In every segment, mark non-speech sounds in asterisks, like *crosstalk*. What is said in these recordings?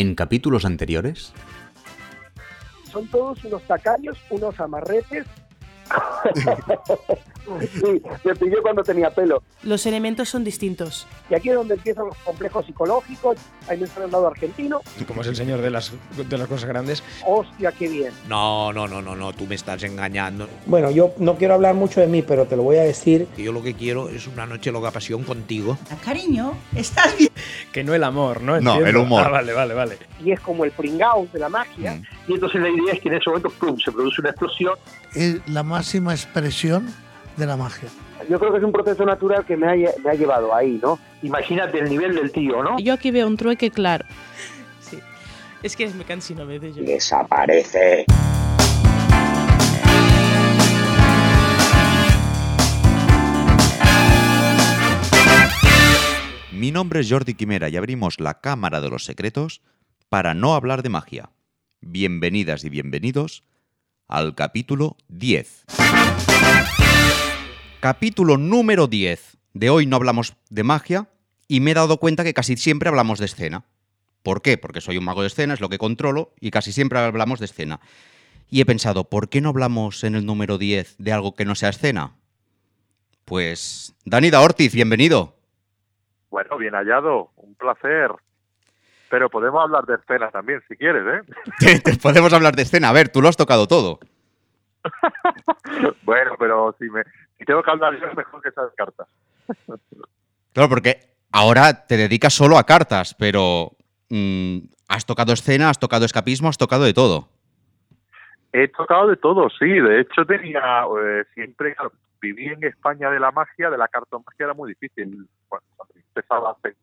en capítulos anteriores? Son todos unos tacaños, unos amarretes *laughs* sí, me pilló cuando tenía pelo. Los elementos son distintos. Y aquí es donde empiezan los complejos psicológicos. Ahí me está el lado argentino. Como es el señor de las, de las cosas grandes. Hostia, qué bien. No, no, no, no, no, tú me estás engañando. Bueno, yo no quiero hablar mucho de mí, pero te lo voy a decir. Yo lo que quiero es una noche loca pasión contigo. Cariño, estás bien. Que no el amor, ¿no? No, el humor. Ah, vale, vale, vale. Y es como el pringaus de la magia. Mm. Y entonces la idea es que en ese momento, ¡pum!, se produce una explosión. Es la máxima expresión de la magia. Yo creo que es un proceso natural que me ha, me ha llevado ahí, ¿no? Imagínate el nivel del tío, ¿no? Yo aquí veo un trueque claro. Sí. Es que me cansino a veces yo. Desaparece. Mi nombre es Jordi Quimera y abrimos la Cámara de los Secretos para no hablar de magia. Bienvenidas y bienvenidos al capítulo 10. Capítulo número 10. De hoy no hablamos de magia y me he dado cuenta que casi siempre hablamos de escena. ¿Por qué? Porque soy un mago de escena, es lo que controlo y casi siempre hablamos de escena. Y he pensado, ¿por qué no hablamos en el número 10 de algo que no sea escena? Pues, Danida Ortiz, bienvenido. Bueno, bien hallado, un placer. Pero podemos hablar de escena también, si quieres, ¿eh? *laughs* Te- podemos hablar de escena. A ver, tú lo has tocado todo. *laughs* bueno, pero si, me, si tengo que hablar yo, es mejor que esas cartas. *laughs* Claro, porque ahora te dedicas solo a cartas, pero mm, has tocado escena, has tocado escapismo, has tocado de todo. He tocado de todo, sí. De hecho, tenía eh, siempre, claro, viví en España de la magia, de la cartomagia era muy difícil. Bueno, cuando empezaba hace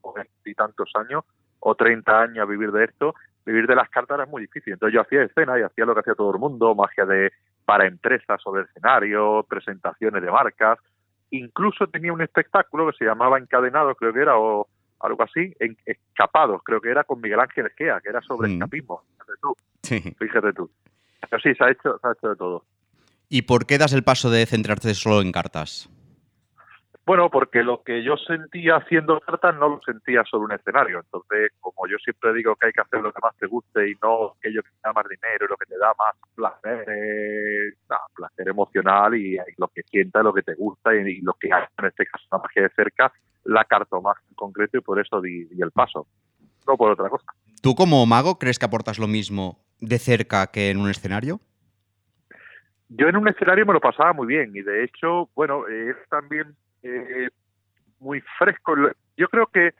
y tantos años, o 30 años a vivir de esto, vivir de las cartas era muy difícil. Entonces yo hacía escena y hacía lo que hacía todo el mundo, magia de para empresas sobre escenario, presentaciones de marcas. Incluso tenía un espectáculo que se llamaba Encadenados, creo que era, o algo así, en Escapados, creo que era con Miguel Ángel Esquea, que era sobre Mm. escapismo. Fíjate tú, Sí. fíjate tú. Pero sí, se ha hecho, se ha hecho de todo. ¿Y por qué das el paso de centrarte solo en cartas? Bueno, porque lo que yo sentía haciendo cartas no lo sentía sobre un escenario. Entonces, como yo siempre digo que hay que hacer lo que más te guste y no aquello que te da más dinero, lo que te da más placer, eh, no, placer emocional y, y lo que sientas, lo que te gusta y, y lo que hay, en este caso la magia de cerca, la cartomagia en concreto y por eso di, di el paso. No por otra cosa. ¿Tú como mago crees que aportas lo mismo de cerca que en un escenario? Yo en un escenario me lo pasaba muy bien y de hecho, bueno, eh, es también eh, muy fresco. Yo creo que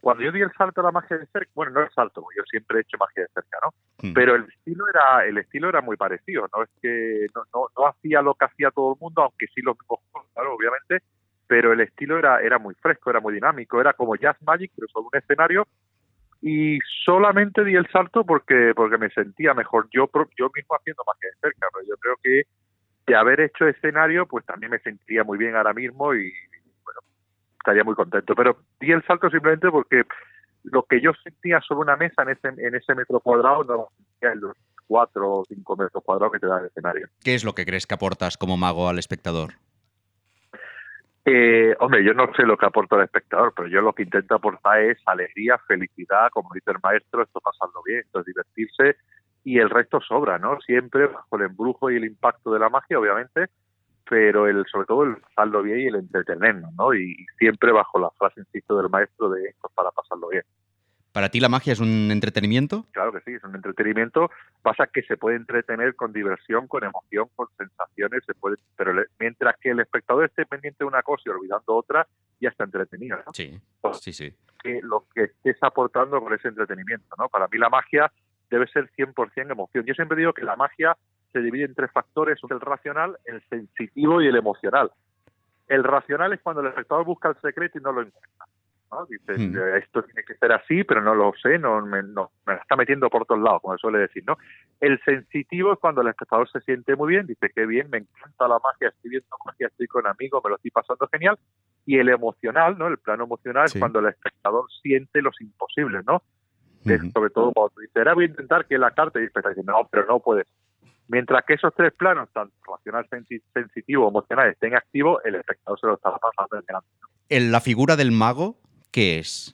cuando yo di el salto a la magia de cerca, bueno, no el salto, yo siempre he hecho magia de cerca, ¿no? Mm. Pero el estilo era el estilo era muy parecido, no es que no, no, no hacía lo que hacía todo el mundo, aunque sí los mismos claro, obviamente, pero el estilo era era muy fresco, era muy dinámico, era como Jazz Magic, pero sobre un escenario y solamente di el salto porque porque me sentía mejor yo yo mismo haciendo magia de cerca, pero yo creo que de haber hecho escenario, pues también me sentiría muy bien ahora mismo y bueno, estaría muy contento. Pero di el salto simplemente porque lo que yo sentía sobre una mesa en ese, en ese metro cuadrado no lo sentía en los cuatro o cinco metros cuadrados que te da el escenario. ¿Qué es lo que crees que aportas como mago al espectador? Eh, hombre, yo no sé lo que aporta el espectador, pero yo lo que intento aportar es alegría, felicidad, como dice el maestro, esto pasarlo bien, esto es divertirse y el resto sobra, ¿no? Siempre bajo el embrujo y el impacto de la magia, obviamente, pero el sobre todo el pasarlo bien y el entretenernos, ¿no? Y, y siempre bajo la frase, insisto, del maestro de esto es para pasarlo bien. ¿Para ti la magia es un entretenimiento? Claro que sí, es un entretenimiento. Pasa que se puede entretener con diversión, con emoción, con sensaciones, se puede, pero le- mientras que el espectador esté pendiente de una cosa y olvidando otra, ya está entretenido. ¿no? Sí, sí, sí. que lo que estés aportando con ese entretenimiento, ¿no? Para mí la magia debe ser 100% emoción. Yo siempre digo que la magia se divide en tres factores, el racional, el sensitivo y el emocional. El racional es cuando el espectador busca el secreto y no lo encuentra. ¿no? Dices, Hmm. esto tiene que ser así, pero no lo sé, no me, no, me la está metiendo por todos lados, como se suele decir, ¿no? El sensitivo es cuando el espectador se siente muy bien, dice, qué bien, me encanta la magia, estoy viendo magia, estoy con amigos, me lo estoy pasando genial. Y el emocional, ¿no? El plano emocional Sí. es cuando el espectador siente los imposibles, ¿no? Que sobre todo cuando tú dices, voy a intentar que la carta y dice, no, pero no puedes. Mientras que esos tres planos, tanto racional, sensi- sensitivo, emocional, estén activos, el espectador se lo está pasando en delante. ¿En la figura del mago qué es?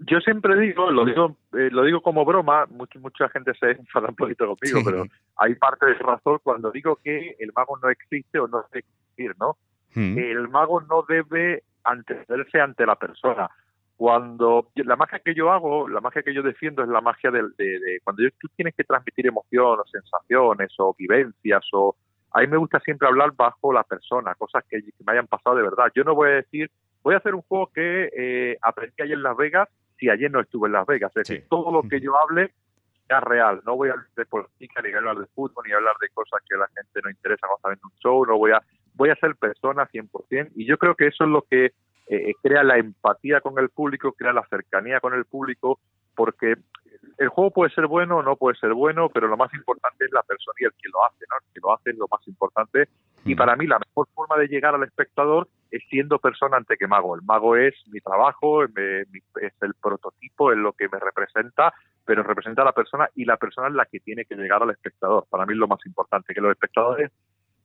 Yo siempre digo, lo digo, eh, lo digo como broma, mucha, mucha gente se enfada un poquito conmigo, Sí. pero hay parte de razón cuando digo que el mago no existe o no debe existir, ¿no? Mm. El mago no debe antecederse ante la persona. Cuando la magia que yo hago, la magia que yo defiendo es la magia del- de, de cuando yo- tú tienes que transmitir emoción o sensaciones o vivencias o a mí me gusta siempre hablar bajo la persona, cosas que, que me hayan pasado de verdad. Yo no voy a decir, voy a hacer un juego que eh, aprendí ayer en Las Vegas si ayer no estuve en Las Vegas. Es decir, todo lo que yo hable sea real. No voy a hablar de política, ni a hablar de fútbol, ni a hablar de cosas que a la gente no interesa cuando está viendo un show. No voy a, voy a ser persona 100%. Y yo creo que eso es lo que eh, crea la empatía con el público, crea la cercanía con el público, porque el juego puede ser bueno o no puede ser bueno, pero lo más importante es la persona y el que lo hace, ¿no? El que lo hace es lo más importante. Y para mí la mejor forma de llegar al espectador es siendo persona ante que mago. El mago es mi trabajo, es el prototipo, es lo que me representa, pero representa a la persona y la persona es la que tiene que llegar al espectador. Para mí es lo más importante, que los espectadores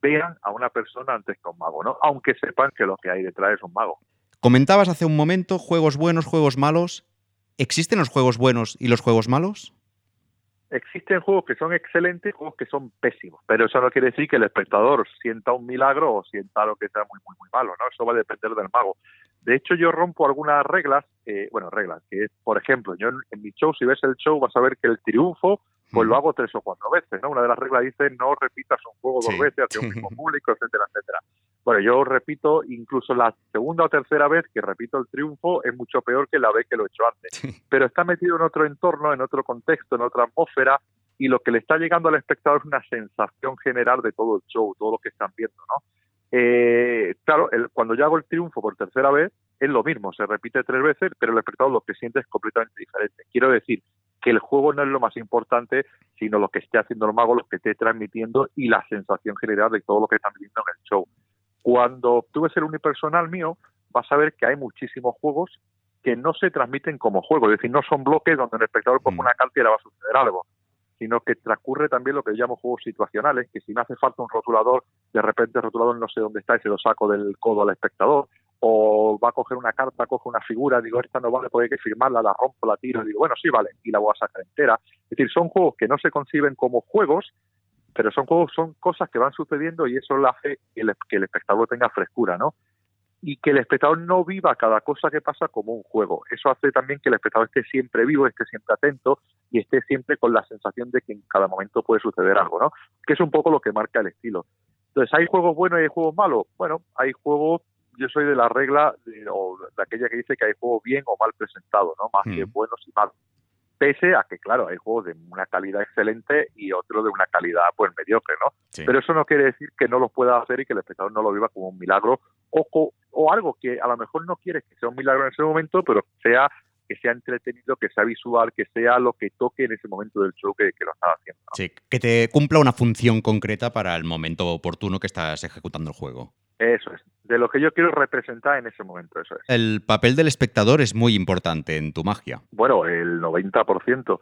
vean a una persona antes que a un mago, ¿no? Aunque sepan que lo que hay detrás es un mago. Comentabas hace un momento juegos buenos, juegos malos. ¿Existen los juegos buenos y los juegos malos? Existen juegos que son excelentes y juegos que son pésimos, pero eso no quiere decir que el espectador sienta un milagro o sienta lo que sea muy, muy, muy malo, ¿no? Eso va a depender del mago. De hecho, yo rompo algunas reglas, eh, bueno, reglas, que es, por ejemplo, yo en, en mi show, si ves el show, vas a ver que el triunfo, pues lo hago tres o cuatro veces, ¿no? Una de las reglas dice no repitas un juego dos veces hacia un *laughs* mismo público, etcétera, etcétera. Bueno, yo repito, incluso la segunda o tercera vez que repito el triunfo es mucho peor que la vez que lo he hecho antes. Pero está metido en otro entorno, en otro contexto, en otra atmósfera, y lo que le está llegando al espectador es una sensación general de todo el show, todo lo que están viendo, ¿no? Eh, claro, el- cuando yo hago el triunfo por tercera vez, es lo mismo, se repite tres veces, pero el espectador lo que siente es completamente diferente. Quiero decir que el juego no es lo más importante, sino lo que esté haciendo el mago, lo que esté transmitiendo y la sensación general de todo lo que están viendo en el show. Cuando tú ves el unipersonal mío, vas a ver que hay muchísimos juegos que no se transmiten como juego, es decir, no son bloques donde el espectador coge una carta y le va a suceder algo, sino que transcurre también lo que yo llamo juegos situacionales, que si me hace falta un rotulador, de repente el rotulador no sé dónde está y se lo saco del codo al espectador, o va a coger una carta, coge una figura, digo, esta no vale, porque hay que firmarla, la rompo, la tiro, y digo, bueno, sí vale, y la voy a sacar entera. Es decir, son juegos que no se conciben como juegos, pero son juegos, son cosas que van sucediendo y eso hace que el, que el espectador tenga frescura, ¿no? Y que el espectador no viva cada cosa que pasa como un juego. Eso hace también que el espectador esté siempre vivo, esté siempre atento y esté siempre con la sensación de que en cada momento puede suceder algo, ¿no? Que es un poco lo que marca el estilo. Entonces, ¿hay juegos buenos y hay juegos malos? Bueno, hay juegos, yo soy de la regla, de, o de aquella que dice que hay juegos bien o mal presentados, ¿no? Más que buenos y malos. Pese a que, claro, hay juegos de una calidad excelente y otros de una calidad, pues, mediocre, ¿no? Sí. Pero eso no quiere decir que no los pueda hacer y que el espectador no lo viva como un milagro o, co- o algo que a lo mejor no quieres que sea un milagro en ese momento, pero sea que sea entretenido, que sea visual, que sea lo que toque en ese momento del show que, que lo están haciendo. ¿no? Sí, que te cumpla una función concreta para el momento oportuno que estás ejecutando el juego. Eso es. De lo que yo quiero representar en ese momento, eso es. El papel del espectador es muy importante en tu magia. Bueno, el 90%.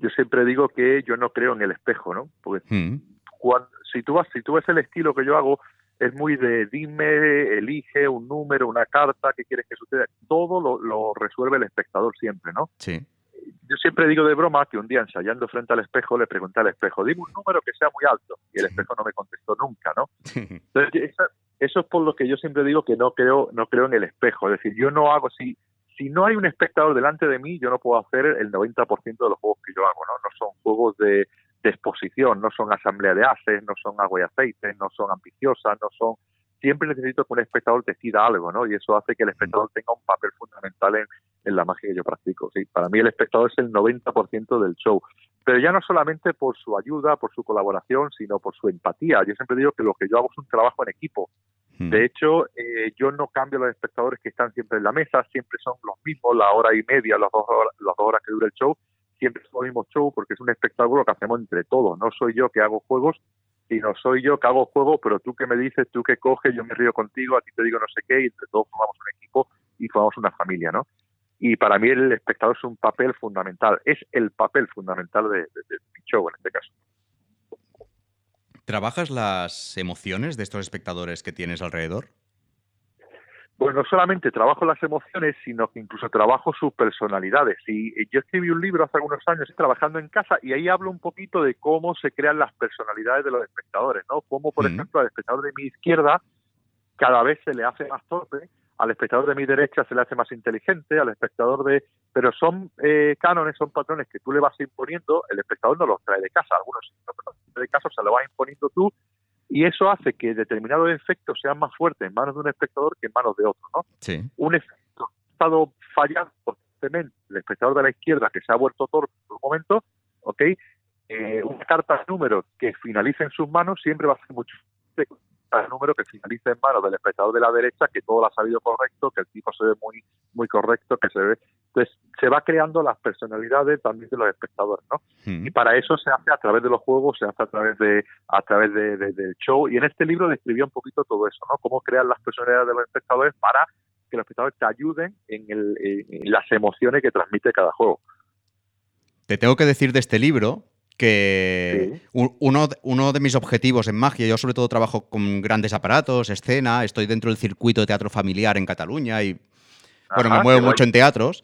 Yo siempre digo que yo no creo en el espejo, ¿no? Porque Mm. cuando, si tú vas, si tú ves el estilo que yo hago, es muy de dime, elige un número, una carta, qué quieres que suceda. Todo lo, lo resuelve el espectador siempre, ¿no? Sí. Yo siempre digo de broma que un día ensayando frente al espejo le pregunté al espejo, dime un número que sea muy alto. Y el espejo no me contestó nunca, ¿no? *laughs* Entonces, esa- eso es por lo que yo siempre digo que no creo, no creo en el espejo. Es decir, yo no hago, si, si no hay un espectador delante de mí, yo no puedo hacer el 90% de los juegos que yo hago, ¿no? No son juegos de, de exposición, no son asamblea de ases, no son agua y aceite, no son ambiciosas, no son... Siempre necesito que un espectador decida algo, ¿no? Y eso hace que el espectador tenga un papel fundamental en, en la magia que yo practico. Sí, para mí el espectador es el 90% del show. Pero ya no solamente por su ayuda, por su colaboración, sino por su empatía. Yo siempre digo que lo que yo hago es un trabajo en equipo. De hecho, eh, yo no cambio los espectadores que están siempre en la mesa, siempre son los mismos, la hora y media, las dos horas, las dos horas que dura el show, siempre son los mismos shows porque es un espectáculo que hacemos entre todos. No soy yo que hago juegos, sino soy yo que hago juegos, pero tú que me dices, tú que coges, yo me río contigo, a ti te digo no sé qué, y entre todos formamos un equipo y formamos una familia, ¿no? Y para mí el espectador es un papel fundamental, es el papel fundamental de- de mi show en este caso. ¿Trabajas las emociones de estos espectadores que tienes alrededor? Pues no solamente trabajo las emociones, sino que incluso trabajo sus personalidades. Y eh, yo escribí un libro hace algunos años trabajando en casa y ahí hablo un poquito de cómo se crean las personalidades de los espectadores, ¿no? Cómo, por ejemplo, al espectador de mi izquierda cada vez se le hace más torpe, al espectador de mi derecha se le hace más inteligente, al espectador de... Pero son eh, cánones, son patrones que tú le vas imponiendo, el espectador no los trae de casa, algunos sí, pero de casa se lo vas imponiendo tú y eso hace que determinados efectos sean más fuertes en manos de un espectador que en manos de otro, ¿no? Sí. Un efecto ha estado fallando constantemente el espectador de la izquierda que se ha vuelto torpe por un momento, ¿ok? Eh, una carta de números que finalice en sus manos siempre va a ser mucho carta de número que finalice en manos del espectador de la derecha que todo lo ha sabido correcto, que el tipo se ve muy muy correcto, que se ve entonces se va creando las personalidades también de los espectadores, ¿no? Mm. Y para eso se hace a través de los juegos, se hace a través de a través de, de- del show. Y en este libro describía un poquito todo eso, ¿no? Cómo crear las personalidades de los espectadores para que los espectadores te ayuden en, el- en las emociones que transmite cada juego. Te tengo que decir de este libro que uno, de- uno de mis objetivos en magia, yo sobre todo trabajo con grandes aparatos, escena, estoy dentro del circuito de teatro familiar en Cataluña y bueno, me muevo mucho en teatros,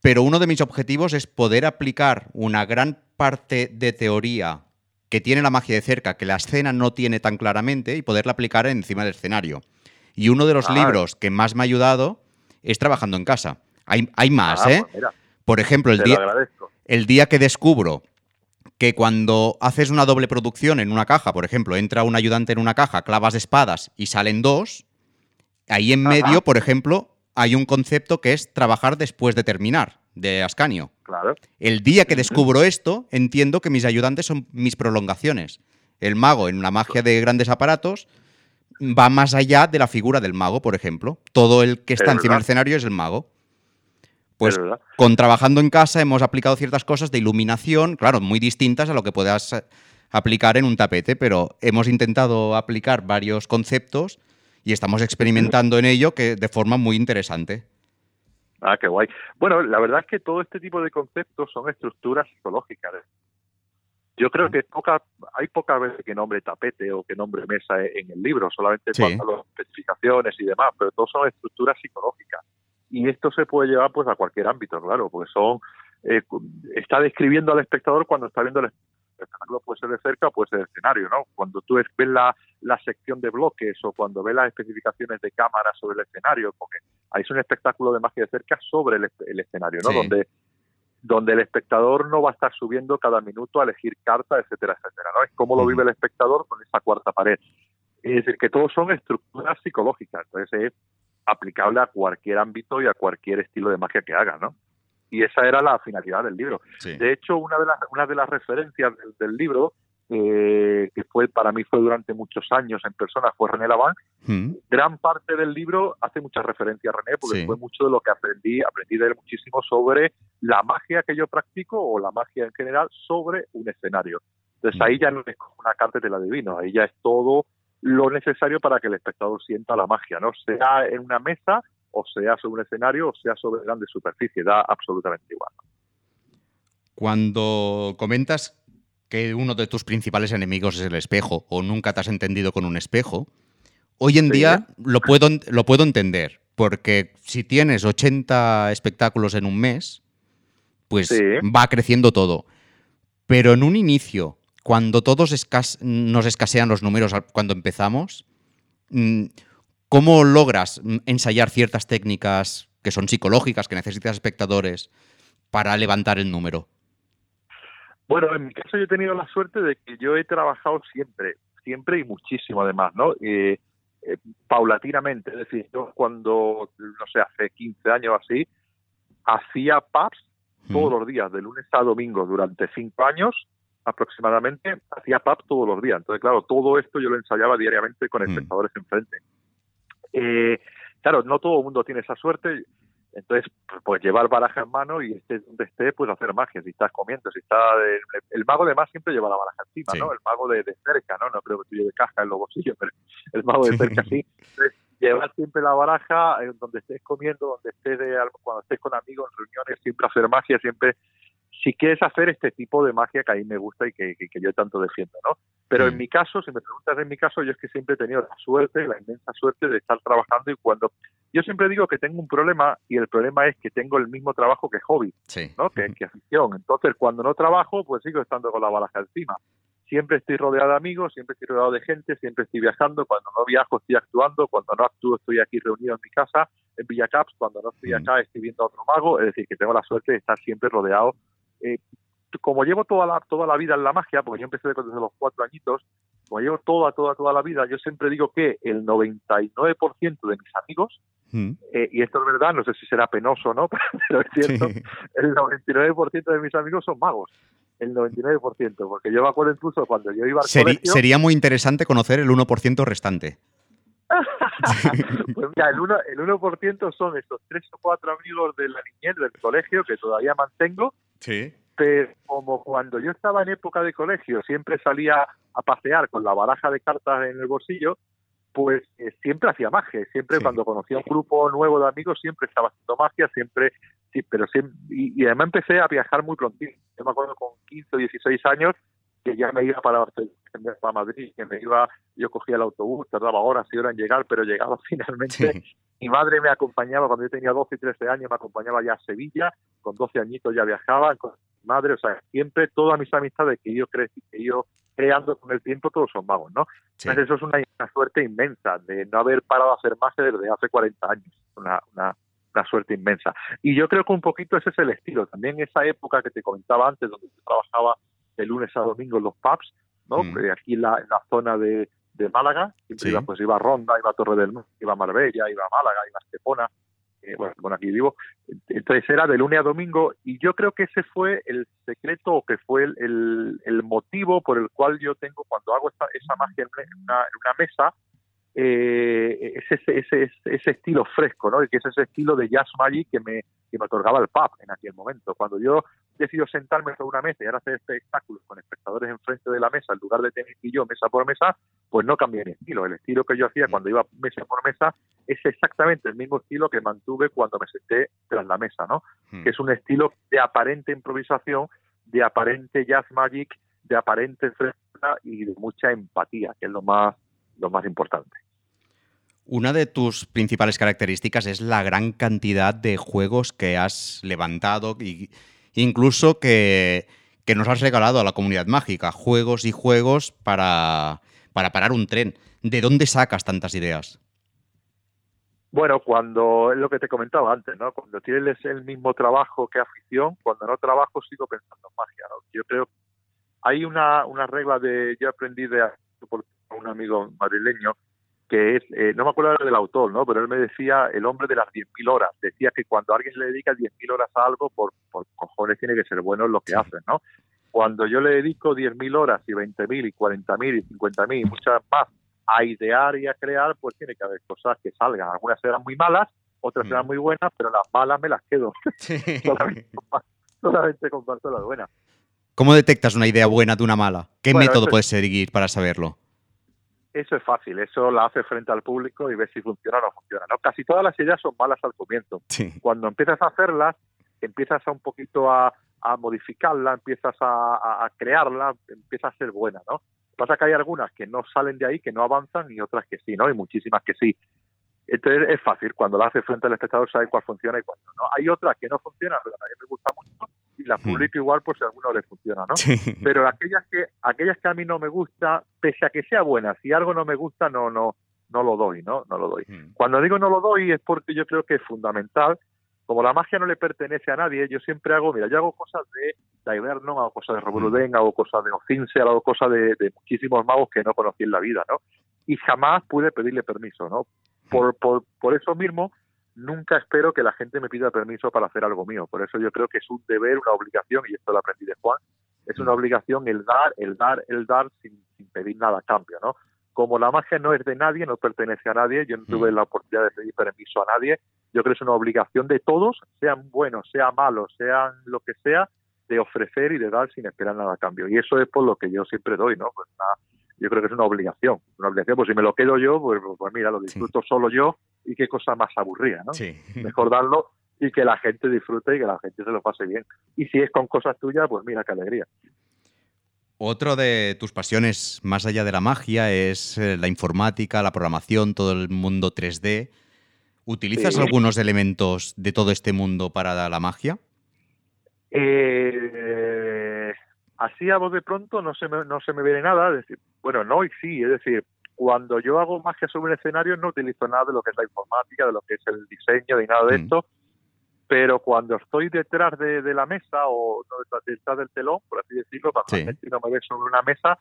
pero uno de mis objetivos es poder aplicar una gran parte de teoría que tiene la magia de cerca, que la escena no tiene tan claramente, y poderla aplicar encima del escenario. Y uno de los Ah. libros que más me ha ayudado es trabajando en casa. Hay, hay más, Ah, ¿eh? pues mira, Por ejemplo, el día, el día que descubro que cuando haces una doble producción en una caja, por ejemplo, entra un ayudante en una caja, clavas espadas y salen dos, ahí en Ajá. medio, por ejemplo, hay un concepto que es trabajar después de terminar, de Ascanio. Claro. El día que descubro esto, entiendo que mis ayudantes son mis prolongaciones. El mago en la magia de grandes aparatos va más allá de la figura del mago, por ejemplo. Todo el que está Es encima del escenario es el mago. Pues con trabajando en casa hemos aplicado ciertas cosas de iluminación, claro, muy distintas a lo que puedas eh, aplicar en un tapete, pero hemos intentado aplicar varios conceptos y estamos experimentando en ello que de forma muy interesante. Ah, qué guay. Bueno, la verdad es que todo este tipo de conceptos son estructuras psicológicas. Yo creo que poca, hay pocas veces que nombre tapete o que nombre mesa en el libro, solamente Sí. cuando las especificaciones y demás, pero todo son estructuras psicológicas. Y esto se puede llevar pues a cualquier ámbito, claro, porque son eh, está describiendo al espectador cuando está viendo el espectáculo, puede ser de cerca o puede ser de escenario, ¿no? Cuando tú ves la, la sección de bloques o cuando ves las especificaciones de cámara sobre el escenario, porque ahí es un espectáculo de magia de cerca sobre el, el escenario, ¿no? Sí. Donde donde el espectador no va a estar subiendo cada minuto a elegir cartas, etcétera, etcétera, ¿no? Es como lo vive el espectador con esa cuarta pared. Es decir, que todos son estructuras psicológicas, entonces es aplicable a cualquier ámbito y a cualquier estilo de magia que haga, ¿no? Y esa era la finalidad del libro. Sí. De hecho, una de las, una de las referencias del, del libro, eh, que fue para mí fue durante muchos años en persona, fue René Laván. Mm. Gran parte del libro hace muchas referencias a René, porque Sí. fue mucho de lo que aprendí, aprendí de él muchísimo sobre la magia que yo practico o la magia en general sobre un escenario. Entonces Mm. ahí ya no es como una carta de la adivino, ahí ya es todo lo necesario para que el espectador sienta la magia, ¿no? Sea en una mesa, o sea sobre un escenario, o sea sobre grandes superficies, da absolutamente igual. Cuando comentas que uno de tus principales enemigos es el espejo o nunca te has entendido con un espejo, hoy en Sí. día lo puedo, en- lo puedo entender, porque si tienes 80 espectáculos en un mes, pues Sí. va creciendo todo. Pero en un inicio, cuando todos escas- nos escasean los números cuando empezamos, mm, ¿cómo logras mm, ensayar ciertas técnicas que son psicológicas, que necesitas espectadores, para levantar el número? Bueno, en mi caso yo he tenido la suerte de que yo he trabajado siempre, siempre y muchísimo además, ¿no? Eh, eh, paulatinamente, es decir, yo cuando, no sé, hace 15 años así, hacía pubs todos los días, de lunes a domingo, durante cinco años aproximadamente, hacía pubs todos los días. Entonces, claro, todo esto yo lo ensayaba diariamente con Mm. espectadores enfrente. Eh, claro, no todo el mundo tiene esa suerte. Entonces, pues llevar baraja en mano y estés donde esté, pues hacer magia. Si estás comiendo, si está. El, el mago además siempre lleva la baraja encima, Sí. ¿no? El mago de, de cerca, ¿no? No creo que tú lleves caja en los bolsillos, pero el mago de cerca sí. Entonces, llevar siempre la baraja en donde estés comiendo, donde estés de, cuando estés con amigos en reuniones, siempre hacer magia, siempre si quieres hacer este tipo de magia que a mí me gusta y que, que- que yo tanto defiendo, ¿no? Pero en Mm. mi caso, si me preguntas en mi caso, yo es que siempre he tenido la suerte, la inmensa suerte de estar trabajando y cuando... Yo siempre digo que tengo un problema y el problema es que tengo el mismo trabajo que hobby, Sí. ¿no? Que, que afición. Entonces, cuando no trabajo, pues sigo estando con la balaja encima. Siempre estoy rodeado de amigos, siempre estoy rodeado de gente, siempre estoy viajando. Cuando no viajo, estoy actuando. Cuando no actúo, estoy aquí reunido en mi casa, en Villacaps. Cuando no estoy Mm. acá, estoy viendo a otro mago. Es decir, que tengo la suerte de estar siempre rodeado. Eh, como llevo toda la, toda la vida en la magia, porque yo empecé desde los cuatro añitos, como llevo toda, toda, toda la vida, yo siempre digo que el 99% de mis amigos Mm. eh, y esto es verdad, no sé si será penoso o no, *laughs* pero es cierto, Sí. el 99% de mis amigos son magos. El 99%, porque yo me acuerdo incluso cuando yo iba al Seri- colegio, sería muy interesante conocer el 1% restante. *laughs* pues mira, el 1%, el 1 son estos tres o cuatro amigos de la niñez del colegio que todavía mantengo, Sí. pero como cuando yo estaba en época de colegio siempre salía a pasear con la baraja de cartas en el bolsillo, pues eh, siempre hacía magia, siempre Sí. cuando conocía un grupo nuevo de amigos siempre estaba haciendo magia, siempre, sí, pero siempre, y, y además empecé a viajar muy prontito. Yo me acuerdo con 15 o 16 años que ya me iba para Barcelona, iba para Madrid, que me iba, yo cogía el autobús, tardaba horas y horas en llegar, pero llegaba *laughs* finalmente Sí. mi madre me acompañaba cuando yo tenía 12 y 13 años, me acompañaba ya a Sevilla, con 12 añitos ya viajaba con mi madre, o sea, siempre todas mis amistades que yo crecí, que yo creando con el tiempo, todos son magos, ¿no? Sí. Entonces eso es una, una suerte inmensa de no haber parado a hacer magia desde hace 40 años, una, una, una suerte inmensa. Y yo creo que un poquito ese es el estilo, también esa época que te comentaba antes, donde yo trabajaba de lunes a domingo en los pubs, ¿no? Mm. Eh, Aquí la, en la zona de, de Málaga, siempre Sí. iba, pues iba a Ronda, iba a Torre del Mar, iba a Marbella, iba a Málaga, iba a Estepona, eh, bueno, bueno, aquí vivo. Entonces era de lunes a domingo y yo creo que ese fue el secreto o que fue el, el, el motivo por el cual yo tengo, cuando hago esta, esa magia en una, en una mesa, eh, es ese, ese, ese, estilo fresco, ¿no? Y que es ese estilo de jazz magic que me, que me otorgaba el pub en aquel momento. Cuando yo decido sentarme sobre una mesa y ahora hacer espectáculos con espectadores enfrente de la mesa, en lugar de tener que yo mesa por mesa, pues no cambié mi estilo. El estilo que yo hacía cuando iba mesa por mesa es exactamente el mismo estilo que mantuve cuando me senté tras la mesa, ¿no? Mm. Que es un estilo de aparente improvisación, de aparente jazz magic, de aparente frescura y de mucha empatía, que es lo más, lo más importante. Una de tus principales características es la gran cantidad de juegos que has levantado y incluso que, que nos has regalado a la comunidad mágica. Juegos y juegos para, para parar un tren. ¿De dónde sacas tantas ideas? Bueno, cuando es lo que te comentaba antes, ¿no? Cuando tienes el mismo trabajo que afición, cuando no trabajo sigo pensando en magia, ¿no? Yo creo hay una, una regla de yo aprendí de un amigo madrileño que es eh, no me acuerdo del autor, ¿no? Pero él me decía el hombre de las 10.000 horas. Decía que cuando alguien le dedica 10.000 horas a algo, por, por cojones tiene que ser bueno en lo que Sí. hace, ¿no? Cuando yo le dedico 10.000 horas y 20.000 y 40.000 y 50.000 y muchas más a idear y a crear, pues tiene que haber cosas que salgan. Algunas serán muy malas, otras Mm. serán muy buenas, pero las malas me las quedo. *laughs* solamente, comparto, solamente comparto las buenas. ¿Cómo detectas una idea buena de una mala? ¿Qué Bueno, método puedes seguir para saberlo? Eso es fácil, eso la hace frente al público y ves si funciona o no funciona. ¿no? Casi todas las ideas son malas al comienzo. Sí. Cuando empiezas a hacerlas, empiezas a un poquito a, a modificarla, empiezas a, a- crearla, empieza a ser buena, ¿no? Pasa que hay algunas que no salen de ahí, que no avanzan, y otras que sí, ¿no? Y muchísimas que sí. Entonces es fácil, cuando la haces frente al espectador sabes cuál funciona y cuál no. Hay otras que no funcionan, pero a mí me gusta mucho, y las Hmm. publico igual por si a alguno le funciona, ¿no? Sí. pero aquellas que aquellas que a mí no me gusta pese a que sea buena si algo no me gusta no no no lo doy no no lo doy Mm. cuando digo no lo doy es porque yo creo que es fundamental como la magia no le pertenece a nadie yo siempre hago mira yo hago cosas de Divernon hago cosas de Revoluden hago cosas de Ocince hago cosas de, de muchísimos magos que no conocí en la vida no y jamás pude pedirle permiso no por por por eso mismo nunca espero que la gente me pida permiso para hacer algo mío. Por eso yo creo que es un deber, una obligación, y esto lo aprendí de Juan, es una obligación el dar, el dar, el dar sin, sin pedir nada a cambio, ¿no? Como la magia no es de nadie, no pertenece a nadie, yo no tuve la oportunidad de pedir permiso a nadie, yo creo que es una obligación de todos, sean buenos, sean malos, sean lo que sea, de ofrecer y de dar sin esperar nada a cambio. Y eso es por lo que yo siempre doy, ¿no? Pues una- yo creo que es una obligación, una obligación, pues si me lo quedo yo, pues, pues mira, lo disfruto solo yo y qué cosa más aburrida, ¿no? Sí. *laughs* Mejor darlo, y que la gente disfrute y que la gente se lo pase bien. Y si es con cosas tuyas, pues mira qué alegría. Otro de tus pasiones, más allá de la magia, es eh, la informática, la programación, todo el mundo 3D. ¿Utilizas Sí. algunos elementos de todo este mundo para la magia? Eh, así a voz de pronto no se me, no se me viene nada. es decir, bueno, no y sí, es decir, cuando yo hago magia sobre un escenario no utilizo nada de lo que es la informática, de lo que es el diseño, ni nada de Mm. esto, pero cuando estoy detrás de, de la mesa o no, detrás, del telón, por así decirlo, cuando Sí. la gente no me ve sobre una mesa,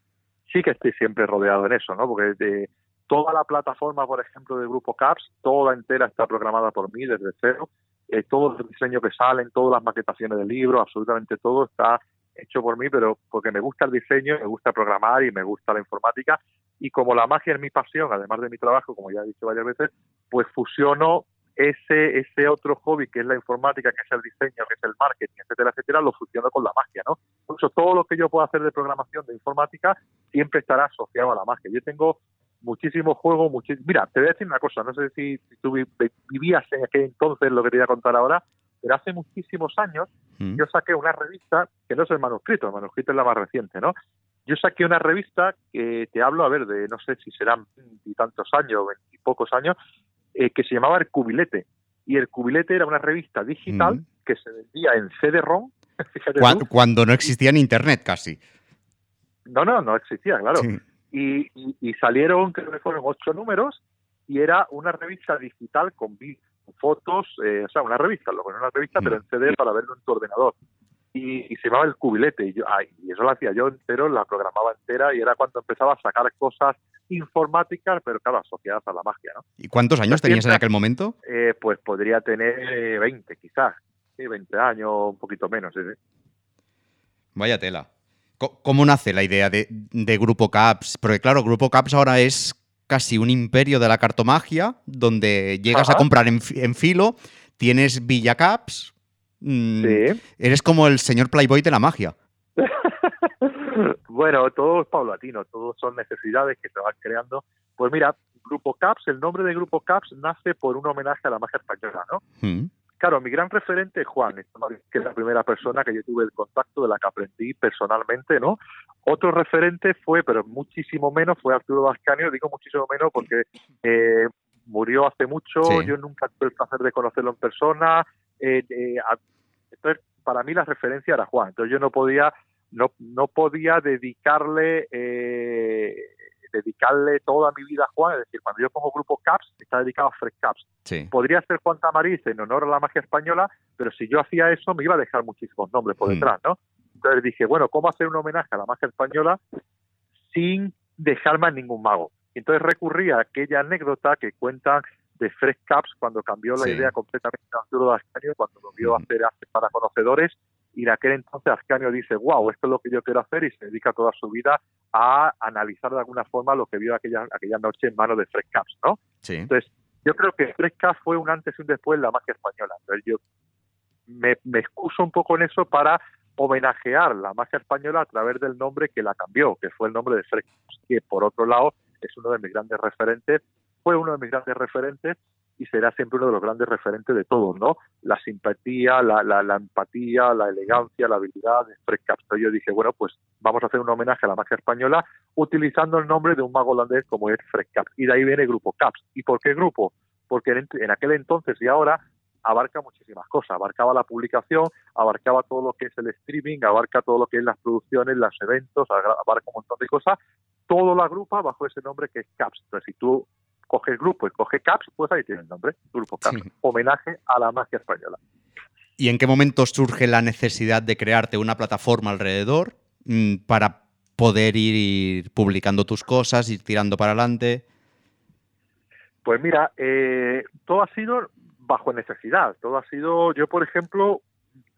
sí que estoy siempre rodeado en eso, ¿no? Porque de toda la plataforma, por ejemplo, de Grupo Caps, toda entera está programada por mí desde cero. Eh, todos los diseños que salen, todas las maquetaciones del libro, absolutamente todo está hecho por mí, pero porque me gusta el diseño, me gusta programar y me gusta la informática. Y como la magia es mi pasión, además de mi trabajo, como ya he dicho varias veces, pues fusiono ese ese otro hobby que es la informática, que es el diseño, que es el marketing, etcétera, etcétera, lo fusiono con la magia, ¿no? Eso todo lo que yo pueda hacer de programación, de informática, siempre estará asociado a la magia. Yo tengo muchísimos juegos, muchis- mira, te voy a decir una cosa, no sé si, si tú vi- vi- vivías en aquel entonces lo que te voy a contar ahora, pero hace muchísimos años Mm. yo saqué una revista, que no es el manuscrito, el manuscrito es la más reciente, ¿no? Yo saqué una revista que te hablo, a ver, de no sé si serán veintitantos años, veintipocos años, eh, que se llamaba El Cubilete. Y El Cubilete era una revista digital Mm. que se vendía en CD-ROM. *laughs* Cuando no existía en internet casi. No, no, no existía, claro. Sí. Y, y- y salieron, creo que fueron ocho números, y era una revista digital con vídeos, fotos, eh, o sea, una revista, lo que no una revista, Mm. pero en CD para verlo en tu ordenador. Y, y se llamaba El Cubilete, y, yo, ay, y eso lo hacía yo entero, la programaba entera, y era cuando empezaba a sacar cosas informáticas, pero claro, asociadas a la magia, ¿no? ¿Y cuántos años tenías en aquel momento? Eh, pues podría tener eh, 20, quizás, sí, 20 años, un poquito menos. Vaya tela. ¿Cómo nace la idea de, de Grupo Caps? Porque claro, Grupo Caps ahora es casi un imperio de la cartomagia, donde llegas a comprar en, en filo, tienes Villa Caps, mm, Sí. eres como el señor Playboy de la magia. *laughs* bueno, todo es paulatino, todos son necesidades que se van creando. Pues mira, Grupo Caps, el nombre de Grupo Caps nace por un homenaje a la magia española, ¿no? Mm, Claro, mi gran referente es Juan, que es la primera persona que yo tuve el contacto, de la que aprendí personalmente, ¿no? Otro referente fue, pero muchísimo menos, fue Arturo Vascanio, digo muchísimo menos porque eh, murió hace mucho, Sí. yo nunca tuve el placer de conocerlo en persona, eh, eh, entonces para mí la referencia era Juan, entonces yo no podía, no, no podía dedicarle eh, dedicarle toda mi vida a Juan, es decir, cuando yo pongo grupo Caps, está dedicado a Fresh Caps. sí. Podría ser Juan Tamariz en honor a la magia española, pero si yo hacía eso me iba a dejar muchísimos nombres por Mm. detrás, ¿no? Entonces dije, bueno, ¿cómo hacer un homenaje a la magia española sin dejarme a ningún mago? Entonces recurrí a aquella anécdota que cuentan de Fresh Caps cuando cambió la Sí. idea completamente de Arturo de Ascanio, cuando lo vio Mm. hacer hace para conocedores, y en aquel entonces Ascanio dice, wow, esto es lo que yo quiero hacer, y se dedica toda su vida a analizar de alguna forma lo que vio aquella, aquella noche en manos de Fresh Caps, ¿no? Sí. Entonces, yo creo que Fresca fue un antes y un después en la magia española. Entonces, yo me, me excuso un poco en eso para homenajear la magia española a través del nombre que la cambió, que fue el nombre de Fresca, que por otro lado es uno de mis grandes referentes, fue uno de mis grandes referentes y será siempre uno de los grandes referentes de todos, ¿no? La simpatía, la, la, la empatía, la elegancia, la habilidad de Fred Caps. Entonces yo dije, bueno, pues vamos a hacer un homenaje a la magia española utilizando el nombre de un mago holandés como es Fred Caps. Y de ahí viene Grupo Caps. ¿Y por qué Grupo? Porque en, en aquel entonces y ahora abarca muchísimas cosas. Abarcaba la publicación, abarcaba todo lo que es el streaming, abarca todo lo que es las producciones, los eventos, abarca un montón de cosas. Todo lo agrupa bajo ese nombre que es Caps. Entonces, si tú coges grupo y coges Caps, pues ahí tiene el nombre, Grupo Caps. Sí. Homenaje a la magia española. ¿Y en qué momento surge la necesidad de crearte una plataforma alrededor mm, para poder ir publicando tus cosas, ir tirando para adelante? Pues mira, eh, todo ha sido bajo necesidad. Todo ha sido, yo por ejemplo,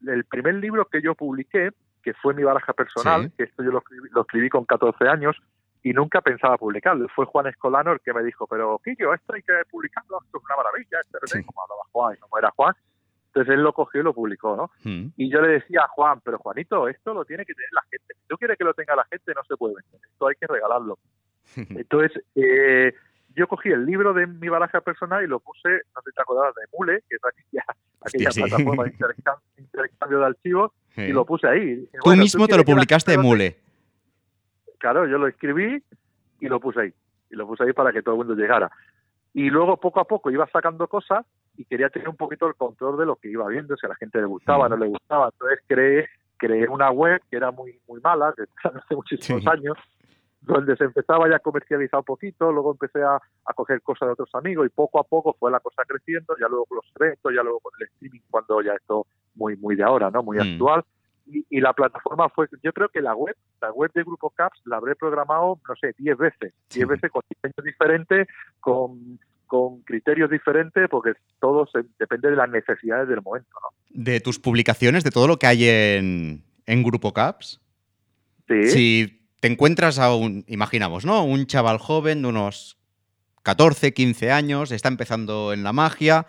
el primer libro que yo publiqué, que fue mi baraja personal, Sí. que esto yo lo escribí con 14 años y nunca pensaba publicarlo. Fue Juan Escolano el que me dijo, pero Quillo, esto hay que publicarlo, esto es una maravilla, esto Sí. cómo hablaba Juan y cómo era Juan. Entonces él lo cogió y lo publicó, ¿no? Mm, Y yo le decía a Juan, pero Juanito, esto lo tiene que tener la gente. Si tú quieres que lo tenga la gente, no se puede vender. Esto hay que regalarlo. *laughs* Entonces, eh, yo cogí el libro de mi baraja personal y lo puse, no sé si te acordabas, de Mule, que es aquella, aquella sí. plataforma de intercambio, intercambio de archivos, Sí. y lo puse ahí. Y dije, Tú bueno, mismo te lo publicaste te- Mule. Claro, yo lo escribí y lo puse ahí. Y lo puse ahí para que todo el mundo llegara. Y luego, poco a poco, iba sacando cosas y quería tener un poquito el control de lo que iba viendo, si a la gente le gustaba, Mm. no le gustaba. Entonces creé, creé una web que era muy muy mala, que *laughs* hace muchísimos Sí. años, donde se empezaba ya a comercializar un poquito, luego empecé a, a coger cosas de otros amigos y poco a poco fue la cosa creciendo, ya luego con los eventos, ya luego con el streaming, cuando ya esto muy muy de ahora, ¿no? Muy Mm. actual. Y, y la plataforma fue, yo creo que la web, la web de Grupo Caps la habré programado, no sé, 10 veces, 10 Sí. veces con diseños diferentes, con, con criterios diferentes, porque todo se- depende de las necesidades del momento, ¿no? De tus publicaciones, de todo lo que hay en, en Grupo Caps. Sí, Si te encuentras a un, imaginamos, ¿no? Un chaval joven de unos 14, 15 años, está empezando en la magia,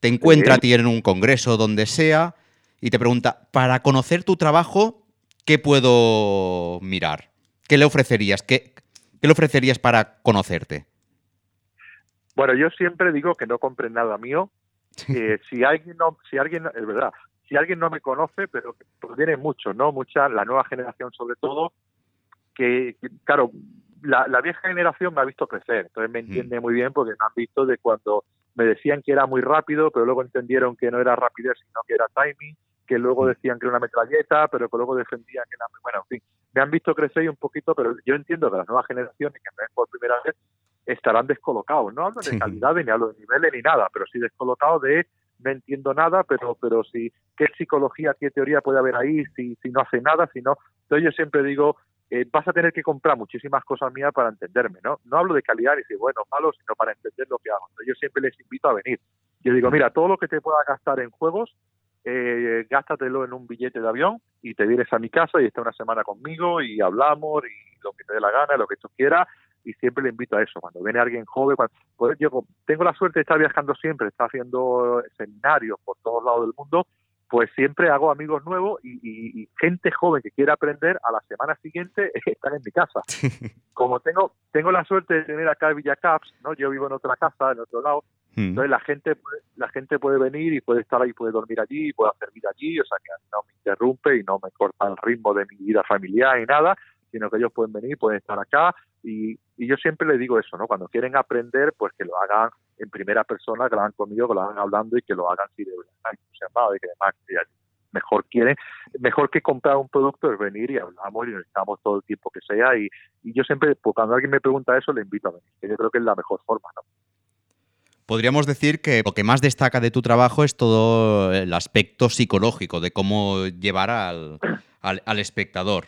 te encuentra a ti en un congreso donde sea y te pregunta, para conocer tu trabajo, ¿qué puedo mirar? ¿Qué le ofrecerías? ¿Qué, qué le ofrecerías para conocerte? Bueno, yo siempre digo que no compren nada mío. Eh, si alguien no, si alguien, es verdad, si alguien no me conoce, pero que vienen muchos, ¿no? Mucha, la nueva generación sobre todo, que, que, claro, la, la vieja generación me ha visto crecer, entonces me entiende muy bien porque me han visto de cuando me decían que era muy rápido, pero luego entendieron que no era rapidez, sino que era timing, que luego decían que era una metralleta, pero que luego defendían que era muy bueno, en fin, me han visto crecer un poquito, pero yo entiendo que las nuevas generaciones que me ven por primera vez estarán descolocados. No hablo de Sí. calidades, ni hablo de niveles, ni nada, pero sí descolocados de no entiendo nada, pero pero si qué psicología, qué teoría puede haber ahí, si, si no hace nada, si no. Entonces yo siempre digo, eh, vas a tener que comprar muchísimas cosas mías para entenderme, ¿no? No hablo de calidad ni si bueno malo, sino para entender lo que hago. Entonces yo siempre les invito a venir. Yo digo, mira, todo lo que te pueda gastar en juegos, eh, gástatelo en un billete de avión y te vienes a mi casa y estás una semana conmigo y hablamos y lo que te dé la gana, lo que tú quieras y siempre le invito a eso. Cuando viene alguien joven, cuando, pues yo tengo la suerte de estar viajando siempre, estar haciendo seminarios por todos lados del mundo, pues siempre hago amigos nuevos y, y- y gente joven que quiere aprender a la semana siguiente *laughs* están en mi casa. *laughs* Como tengo tengo la suerte de tener acá Villacaps, ¿no? Yo vivo en otra casa, en otro lado, Mm. entonces la gente puede- la gente puede venir y puede estar ahí, puede dormir allí, puede hacer vida allí, o sea que no me interrumpe y no me corta el ritmo de mi vida familiar ni nada, sino que ellos pueden venir, pueden estar acá y, yo siempre les digo eso, ¿no? Cuando quieren aprender, pues que lo hagan en primera persona, que lo hagan conmigo, que lo hagan hablando y que lo hagan si de verdad y que además mejor quieren, mejor que comprar un producto es venir y hablamos y nos estamos todo el tiempo que sea y, yo siempre, pues, cuando alguien me pregunta eso, le invito a venir, yo creo que es la mejor forma, ¿no? Podríamos decir que lo que más destaca de tu trabajo es todo el aspecto psicológico de cómo llevar al, al- al espectador.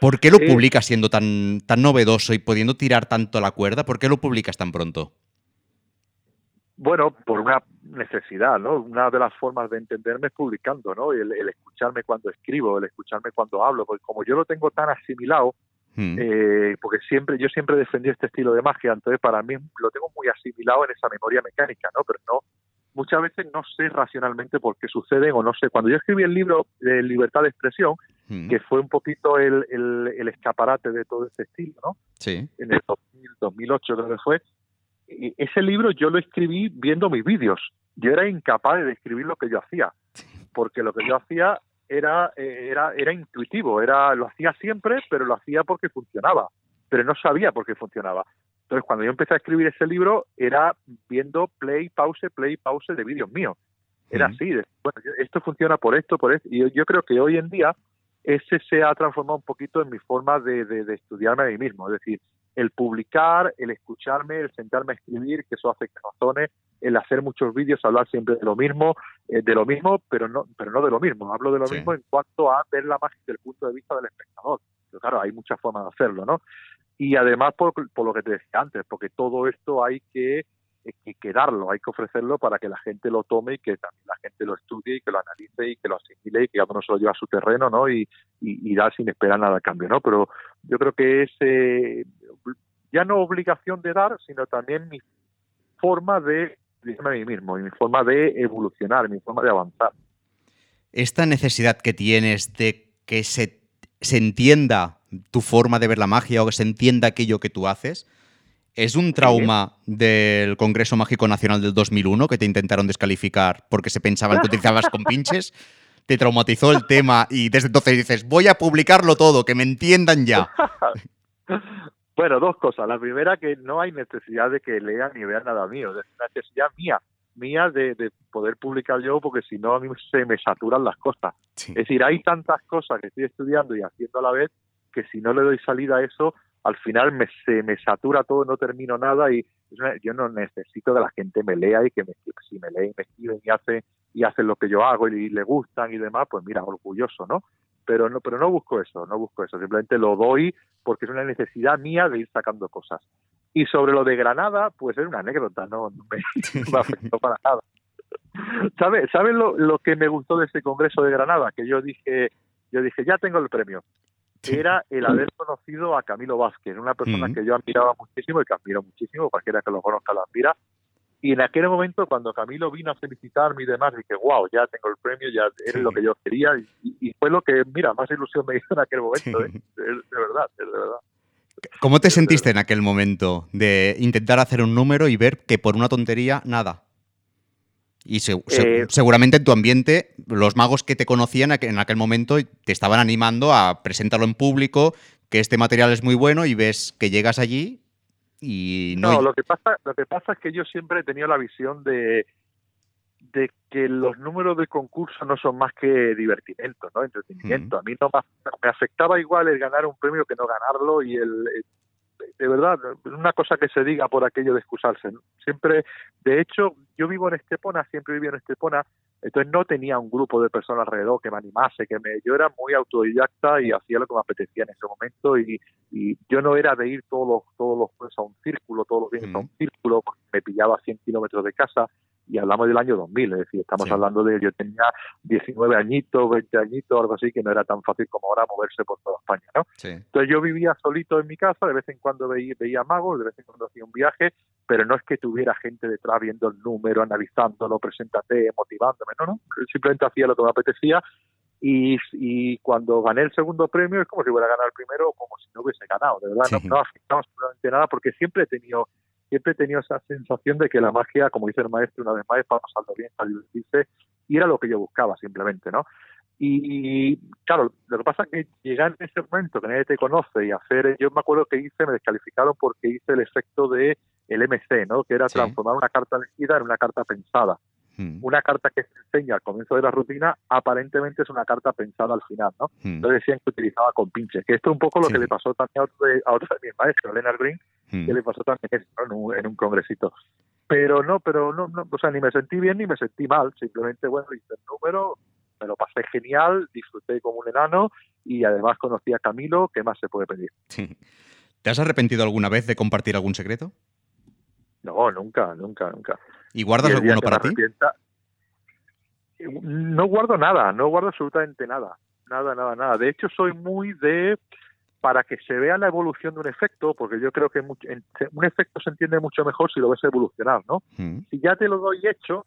¿Por qué lo Sí. publicas siendo tan, tan novedoso y pudiendo tirar tanto la cuerda? ¿Por qué lo publicas tan pronto? Bueno, por una necesidad, ¿no? Una de las formas de entenderme es publicando, ¿no? El, el escucharme cuando escribo, el escucharme cuando hablo, porque como yo lo tengo tan asimilado, Mm. eh, porque siempre yo siempre defendí este estilo de magia, entonces para mí lo tengo muy asimilado en esa memoria mecánica, ¿no? Pero no, muchas veces no sé racionalmente por qué suceden o no sé. Cuando yo escribí el libro de Libertad de Expresión, Mm. que fue un poquito el, el, el escaparate de todo este estilo, ¿no? Sí. en el 2000, 2008 creo que fue, y ese libro yo lo escribí viendo mis vídeos. Yo era incapaz de describir lo que yo hacía, porque lo que yo hacía era, eh, era, era intuitivo, era, lo hacía siempre, pero lo hacía porque funcionaba, pero no sabía por qué funcionaba. Entonces, cuando yo empecé a escribir ese libro, era viendo play, pause, play, pause de vídeos míos. Era así, de, bueno, esto funciona por esto, por esto. Y yo, yo creo que hoy en día ese se ha transformado un poquito en mi forma de, de- de estudiarme a mí mismo. Es decir, el publicar, el escucharme, el sentarme a escribir, que eso hace que razone, el hacer muchos vídeos, hablar siempre de lo mismo, eh, de lo mismo, pero no, pero no de lo mismo. Hablo de lo Sí. mismo en cuanto a ver la magia desde el punto de vista del espectador. Pero claro, hay muchas formas de hacerlo, ¿no? Y además por, por lo que te decía antes, porque todo esto hay que, eh, que, que darlo, hay que ofrecerlo para que la gente lo tome y que también la gente lo estudie y que lo analice y que lo asimile y que cada uno se lo lleve a su terreno, ¿no? Y, y, y dar sin esperar nada a cambio, ¿no? Pero yo creo que es eh, ya no obligación de dar, sino también mi forma de a mí mismo, y mi forma de evolucionar, mi forma de avanzar. Esta necesidad que tienes de que se, se entienda tu forma de ver la magia o que se entienda aquello que tú haces, ¿Es un trauma del Congreso Mágico Nacional del 2001 que te intentaron descalificar porque se pensaban que utilizabas con pinches? ¿Te traumatizó el tema y desde entonces dices, voy a publicarlo todo, que me entiendan ya? *laughs* Bueno, dos cosas. La primera, que no hay necesidad de que lean ni vean nada mío. Es una necesidad mía, mía de, de poder publicar yo, porque si no a mí se me saturan las cosas. Sí. Es decir, hay tantas cosas que estoy estudiando y haciendo a la vez que si no le doy salida a eso, al final me, se me satura todo, no termino nada y yo no necesito que la gente me lea y que me, si me leen, me escriben y hacen y hacen lo que yo hago y, le gustan y demás, pues mira, orgulloso, ¿no? Pero no, pero no busco eso, no busco eso, simplemente lo doy porque es una necesidad mía de ir sacando cosas. Y sobre lo de Granada, pues es una anécdota, no, no me, me afectó para nada. ¿Sabes sabe lo, lo que me gustó de ese congreso de Granada? Que yo dije, yo dije, ya tengo el premio. Era el haber conocido a Camilo Vázquez, una persona Mm. que yo admiraba muchísimo y que admiro muchísimo, cualquiera que lo conozca lo admira. Y en aquel momento, cuando Camilo vino a felicitarme y demás, dije, wow, ya tengo el premio, ya es Sí. lo que yo quería. Y, y fue lo que, mira, más ilusión me hizo en aquel momento. ¿eh? *laughs* Es de verdad, de verdad. ¿Cómo te sentiste en aquel momento de intentar hacer un número y ver que por una tontería, nada? Y se- se- Eh, seguramente en tu ambiente, los magos que te conocían en aquel momento te estaban animando a presentarlo en público, que este material es muy bueno y ves que llegas allí y no... No, lo que pasa, lo que pasa es que yo siempre he tenido la visión de de que los números de concurso no son más que divertimento, ¿no? Entretenimiento. A mí no me, af- me afectaba igual el ganar un premio que no ganarlo y el- de verdad, una cosa que se diga por aquello de excusarse. ¿no? Siempre, de hecho, yo vivo en Estepona, siempre viví en Estepona, entonces no tenía un grupo de personas alrededor que me animase, que me, yo era muy autodidacta y hacía lo que me apetecía en ese momento y, y yo no era de ir todos los, todos los jueves a un círculo, todos los días a un círculo, porque me pillaba a 100 kilómetros de casa y hablamos del año 2000, es decir, estamos Sí. hablando de, yo tenía 19 añitos, 20 añitos, algo así, que no era tan fácil como ahora moverse por toda España, ¿no? Sí. Entonces yo vivía solito en mi casa, de vez en cuando veía, veía magos, de vez en cuando hacía un viaje, pero no es que tuviera gente detrás viendo el número, analizándolo, preséntate, motivándome, no, no, simplemente hacía lo que me apetecía y, y cuando gané el segundo premio es como si hubiera ganado el primero o como si no hubiese ganado, de verdad, Sí. no, no afectaba absolutamente nada porque siempre he tenido siempre he tenido esa sensación de que la magia, como dice el maestro una vez más, es para pasarlo bien, para divertirse, y era lo que yo buscaba simplemente, ¿no? Y claro, lo que pasa es que llegar en ese momento que nadie te conoce y hacer, yo me acuerdo que hice, me descalificaron porque hice el efecto de el MC, ¿no? Que era Sí. transformar una carta elegida en una carta pensada. Mm, Una carta que se enseña al comienzo de la rutina, aparentemente es una carta pensada al final, ¿no? mm, Entonces decían que utilizaba con pinches, que esto es un poco lo Sí. que le pasó también a otro de, a otro de mis maestros, Leonard Green, mm. que le pasó también eso, ¿no? en, un, en un congresito. Pero no, pero no, no, o sea, ni me sentí bien ni me sentí mal, simplemente, bueno, hice el número, me lo pasé genial, disfruté como un enano y además conocí a Camilo, ¿qué más se puede pedir? Sí. ¿Te has arrepentido alguna vez de compartir algún secreto? No, nunca, nunca, nunca. ¿Y guardas Y alguno para ti? No guardo nada, no guardo absolutamente nada. Nada, nada, nada. De hecho, soy muy de para que se vea la evolución de un efecto, porque yo creo que mucho- en- un efecto se entiende mucho mejor si lo ves evolucionar, ¿no? Mm, Si ya te lo doy hecho,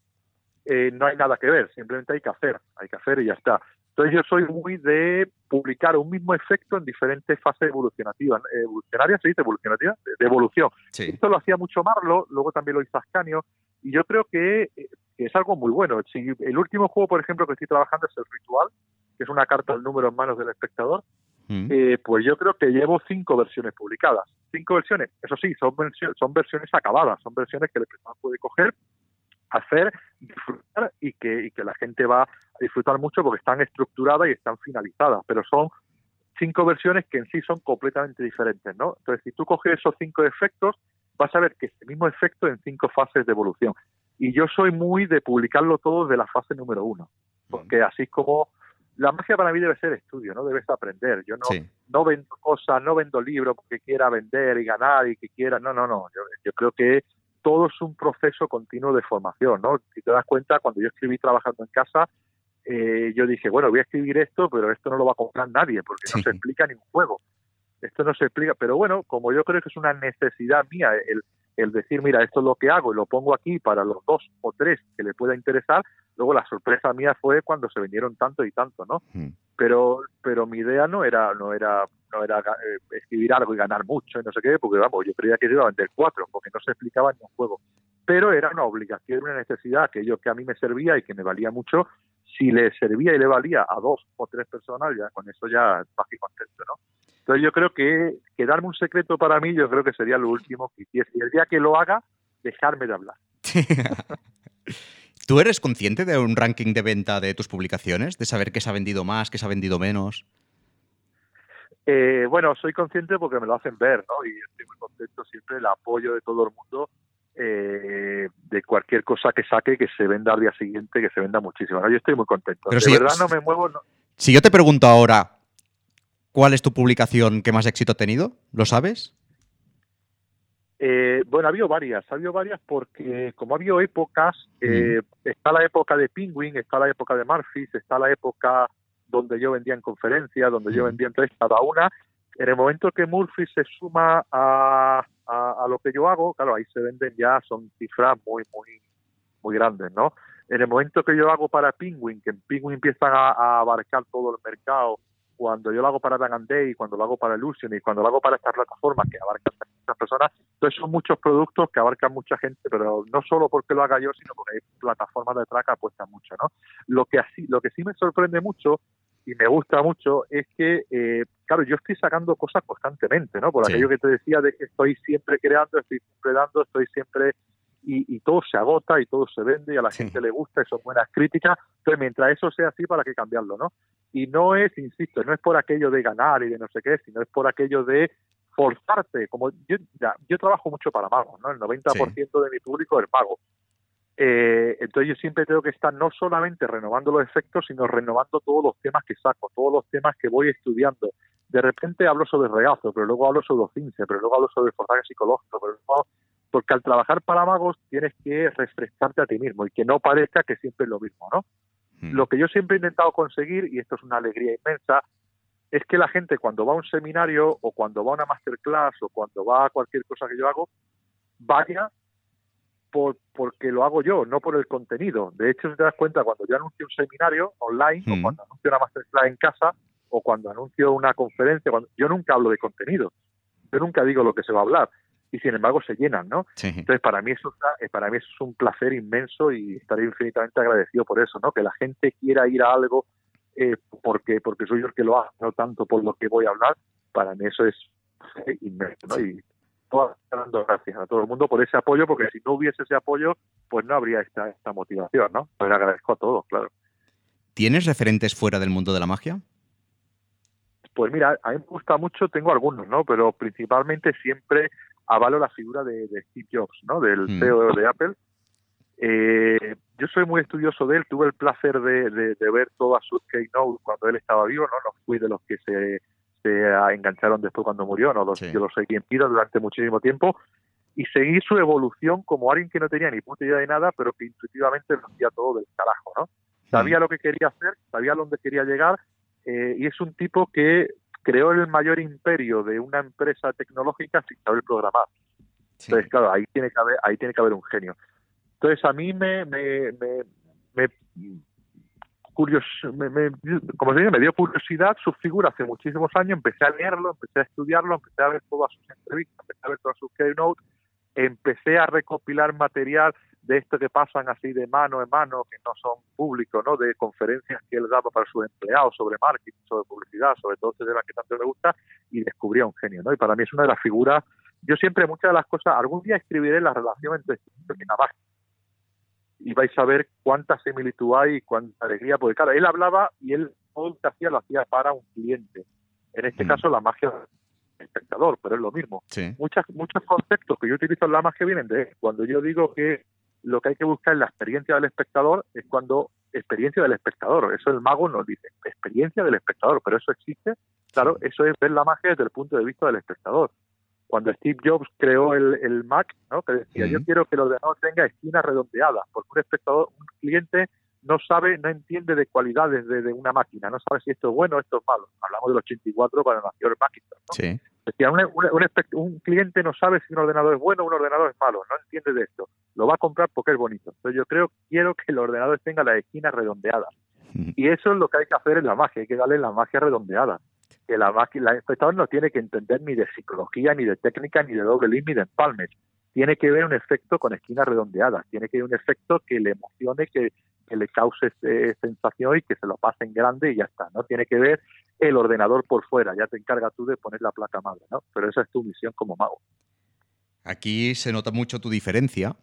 eh, no hay nada que ver, simplemente hay que hacer, hay que hacer y ya está. Entonces yo soy muy de publicar un mismo efecto en diferentes fases evolucionativas, evolucionarias, se dice evolucionativa, de, de evolución. Sí. Esto lo hacía mucho Marlo, luego también lo hizo Ascanio, y yo creo que, eh, que es algo muy bueno. Si el último juego, por ejemplo, que estoy trabajando es el Ritual, que es una carta al número en manos del espectador, Mm, eh, pues yo creo que llevo cinco versiones publicadas. Cinco versiones, eso sí, son, versio- son versiones acabadas, son versiones que el espectador puede coger, hacer, disfrutar y que, y que la gente va a disfrutar mucho porque están estructuradas y están finalizadas, pero son cinco versiones que en sí son completamente diferentes, ¿no? Entonces, si tú coges esos cinco efectos, vas a ver que este mismo efecto en cinco fases de evolución. Y yo soy muy de publicarlo todo de la fase número uno, porque así es como la magia para mí debe ser estudio, no debes aprender. Yo no, Sí. no vendo cosas, no vendo libros porque quiera vender y ganar y que quiera. No, no, no. Yo, yo creo que todo es un proceso continuo de formación, ¿no? Si te das cuenta, cuando yo escribí trabajando en casa, eh, yo dije, bueno, voy a escribir esto, pero esto no lo va a comprar nadie porque no se explica ni un juego. Esto no se explica, pero bueno, como yo creo que es una necesidad mía el, el decir, mira, esto es lo que hago y lo pongo aquí para los dos o tres que le pueda interesar, Luego la sorpresa mía fue cuando se vendieron tanto y tanto, ¿no? Mm. Pero pero mi idea no era no era no era eh, escribir algo y ganar mucho y no sé qué, porque vamos, yo creía que iba a vender cuatro, porque no se explicaba ni un juego. Pero era una obligación, una necesidad, aquello que a mí me servía y que me valía mucho, si le servía y le valía a dos o tres personas, ya con eso ya más que contento, ¿no? Entonces yo creo que, que darme un secreto para mí, yo creo que sería lo último que hiciese. Y el día que lo haga, dejarme de hablar. *laughs* ¿Tú eres consciente de un ranking de venta de tus publicaciones? ¿De saber qué se ha vendido más, qué se ha vendido menos? Eh, bueno, soy consciente porque me lo hacen ver, ¿no? Y estoy muy contento siempre el apoyo de todo el mundo eh, de cualquier cosa que saque, que se venda al día siguiente, que se venda muchísimo. ¿no? Yo estoy muy contento. Pero de si- verdad no me muevo. no- Si yo te pregunto ahora, ¿cuál es tu publicación que más éxito ha tenido? ¿Lo sabes? Eh, bueno, ha habido varias, ha habido varias porque como ha habido épocas, eh, está la época de Penguin, está la época de Murphys, está la época donde yo vendía en conferencias, donde yo vendía entonces cada una. En el momento que Murphy se suma a, a, lo que yo hago, claro, ahí se venden ya, son cifras muy, muy, muy grandes, ¿no? En el momento que yo hago para Penguin, que en Penguin empiezan a, abarcar todo el mercado, cuando yo lo hago para Day, cuando lo hago para Illusion y cuando lo hago para estas plataformas que abarcan muchas personas, entonces son muchos productos que abarcan mucha gente, pero no solo porque lo haga yo, sino porque hay plataformas detrás que apuestan mucho, ¿no? Lo que así, lo que sí me sorprende mucho y me gusta mucho es que, eh, claro, yo estoy sacando cosas constantemente, ¿no? Por Sí. aquello que te decía de que estoy siempre creando, estoy siempre dando, estoy siempre y, y todo se agota y todo se vende y a la Sí. gente le gusta y son buenas críticas. Entonces, mientras eso sea así, ¿para qué cambiarlo, no? Y no es, insisto, no es por aquello de ganar y de no sé qué, sino es por aquello de forzarte. Como yo, ya, yo trabajo mucho para magos, ¿no? El 90% de mi público es mago. Eh, entonces yo siempre tengo que estar no solamente renovando los efectos, sino renovando todos los temas que saco, todos los temas que voy estudiando. De repente hablo sobre regazo, pero luego hablo sobre cince, pero luego hablo sobre forzaje psicológico, pero luego- porque al trabajar para magos tienes que refrescarte a ti mismo y que no parezca que siempre es lo mismo, ¿no? Mm. Lo que yo siempre he intentado conseguir, y esto es una alegría inmensa, es que la gente cuando va a un seminario o cuando va a una masterclass o cuando va a cualquier cosa que yo hago, vaya por, porque lo hago yo, no por el contenido. De hecho, si te das cuenta, cuando yo anuncio un seminario online Mm. o cuando anuncio una masterclass en casa o cuando anuncio una conferencia, cuando, yo nunca hablo de contenido. Yo nunca digo lo que se va a hablar. Y sin embargo se llenan, ¿no? Sí. Entonces, para mí, eso eh, para mí eso es un placer inmenso y estaré infinitamente agradecido por eso, ¿no? Que la gente quiera ir a algo eh, porque porque soy yo el que lo hago, no tanto por lo que voy a hablar. Para mí eso es eh, inmenso, ¿no? Y todas dando gracias a todo el mundo por ese apoyo, porque si no hubiese ese apoyo, pues no habría esta, esta motivación, ¿no? Pues agradezco a todos, claro. ¿Tienes referentes fuera del mundo de la magia? Pues mira, a mí me gusta mucho, tengo algunos, ¿no? Pero principalmente siempre avalo la figura de, de Steve Jobs, ¿no? Del Mm. CEO de Apple. Eh, yo soy muy estudioso de él, tuve el placer de, de- de ver todas sus keynote cuando él estaba vivo, ¿no? No fui de los que se, se engancharon después cuando murió, ¿no? Los, Sí. Yo lo seguí en vida durante muchísimo tiempo y seguí su evolución como alguien que no tenía ni puta idea de nada, pero que intuitivamente lo hacía todo del carajo, ¿no? Sabía lo que quería hacer, sabía a dónde quería llegar eh, y es un tipo que creó el mayor imperio de una empresa tecnológica sin saber programar. Sí. Entonces, claro, ahí tiene que haber, ahí tiene que haber un genio. Entonces, a mí me, me, me, me, curios, me, como se dice, me dio curiosidad su figura hace muchísimos años, empecé a leerlo, empecé a estudiarlo, empecé a ver todas sus entrevistas, empecé a ver todas sus keynote, empecé a recopilar material de esto que pasan así de mano en mano, que no son públicos, ¿no? De conferencias que él daba para sus empleados sobre marketing, sobre publicidad, sobre todo este tema que tanto me gusta, y descubrí a un genio, ¿no? Y para mí es una de las figuras, yo siempre muchas de las cosas, algún día escribiré la relación entre Steve y Navaja, y vais a ver cuánta similitud hay y cuánta alegría, porque claro, él hablaba y él todo lo que hacía lo hacía para un cliente. En este Mm. caso la magia del espectador, pero es lo mismo Sí. muchas, muchos conceptos que yo utilizo en la magia vienen de él. Cuando yo digo que lo que hay que buscar es la experiencia del espectador, es cuando experiencia del espectador. Eso el mago nos dice, experiencia del espectador, pero eso existe. Claro, eso es ver la magia desde el punto de vista del espectador. Cuando Steve Jobs creó el, el Mac, ¿no? que decía, yo quiero que el ordenador tenga esquinas redondeadas, porque un espectador, un cliente no sabe, no entiende de cualidades de, de una máquina, no sabe si esto es bueno o esto es malo. Hablamos del 84 cuando nació el Macintosh. ¿no? Sí. Decía, un, un- un espect- un cliente no sabe si un ordenador es bueno o un ordenador es malo, no entiende de esto. lo va a comprar porque es bonito. Entonces yo creo, quiero que el ordenador tenga las esquinas redondeadas. Y eso es lo que hay que hacer en la magia, hay que darle la magia redondeada. Que la magia, el espectador no tiene que entender ni de psicología, ni de técnica, ni de doble link, ni de empalmes. Tiene que ver un efecto con esquinas redondeadas, tiene que ver un efecto que le emocione, que, le cause sensación y que se lo pase en grande y ya está. No tiene que ver el ordenador por fuera, ya te encargas tú de poner la placa madre, ¿no? Pero esa es tu misión como mago. Aquí se nota mucho tu diferencia,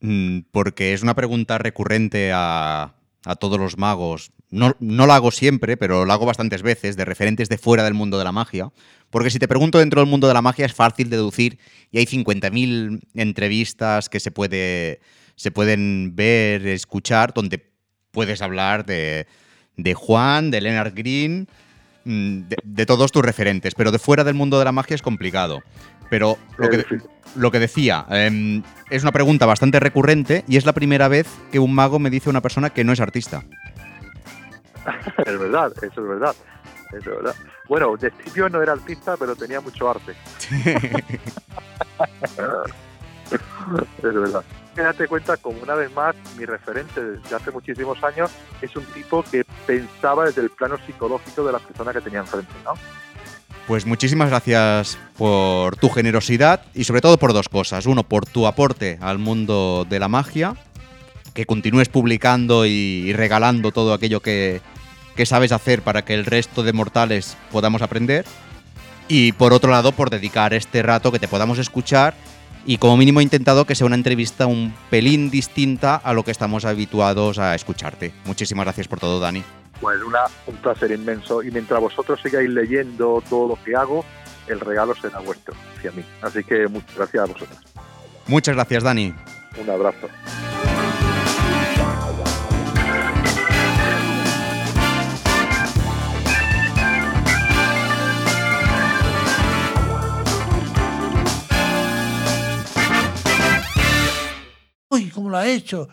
mm, porque es una pregunta recurrente a, a todos los magos. No, no la hago siempre, pero la hago bastantes veces, de referentes de fuera del mundo de la magia. Porque si te pregunto dentro del mundo de la magia es fácil deducir y hay 50.000 entrevistas que se, puede, se pueden ver, escuchar, donde puedes hablar de, de Juan, de Leonard Green, mm, de, de todos tus referentes. Pero de fuera del mundo de la magia es complicado. Pero lo que, lo que decía, eh, es una pregunta bastante recurrente y es la primera vez que un mago me dice a una persona que no es artista. *laughs* es verdad, eso es verdad. Eso es verdad. Bueno, de principio no era artista, pero tenía mucho arte. *laughs* es verdad. Date cuenta, como una vez más, mi referente desde hace muchísimos años es un tipo que pensaba desde el plano psicológico de la persona que tenía enfrente, ¿no? Pues muchísimas gracias por tu generosidad y sobre todo por dos cosas. Uno, por tu aporte al mundo de la magia, que continúes publicando y regalando todo aquello que, que sabes hacer para que el resto de mortales podamos aprender. Y por otro lado, por dedicar este rato que te podamos escuchar y como mínimo he intentado que sea una entrevista un pelín distinta a lo que estamos habituados a escucharte. Muchísimas gracias por todo, Dani. Pues una, un placer inmenso. Y mientras vosotros sigáis leyendo todo lo que hago, el regalo será vuestro hacia mí. Así que muchas gracias a vosotros. Muchas gracias, Dani. Un abrazo. Uy, ¿cómo lo ha hecho?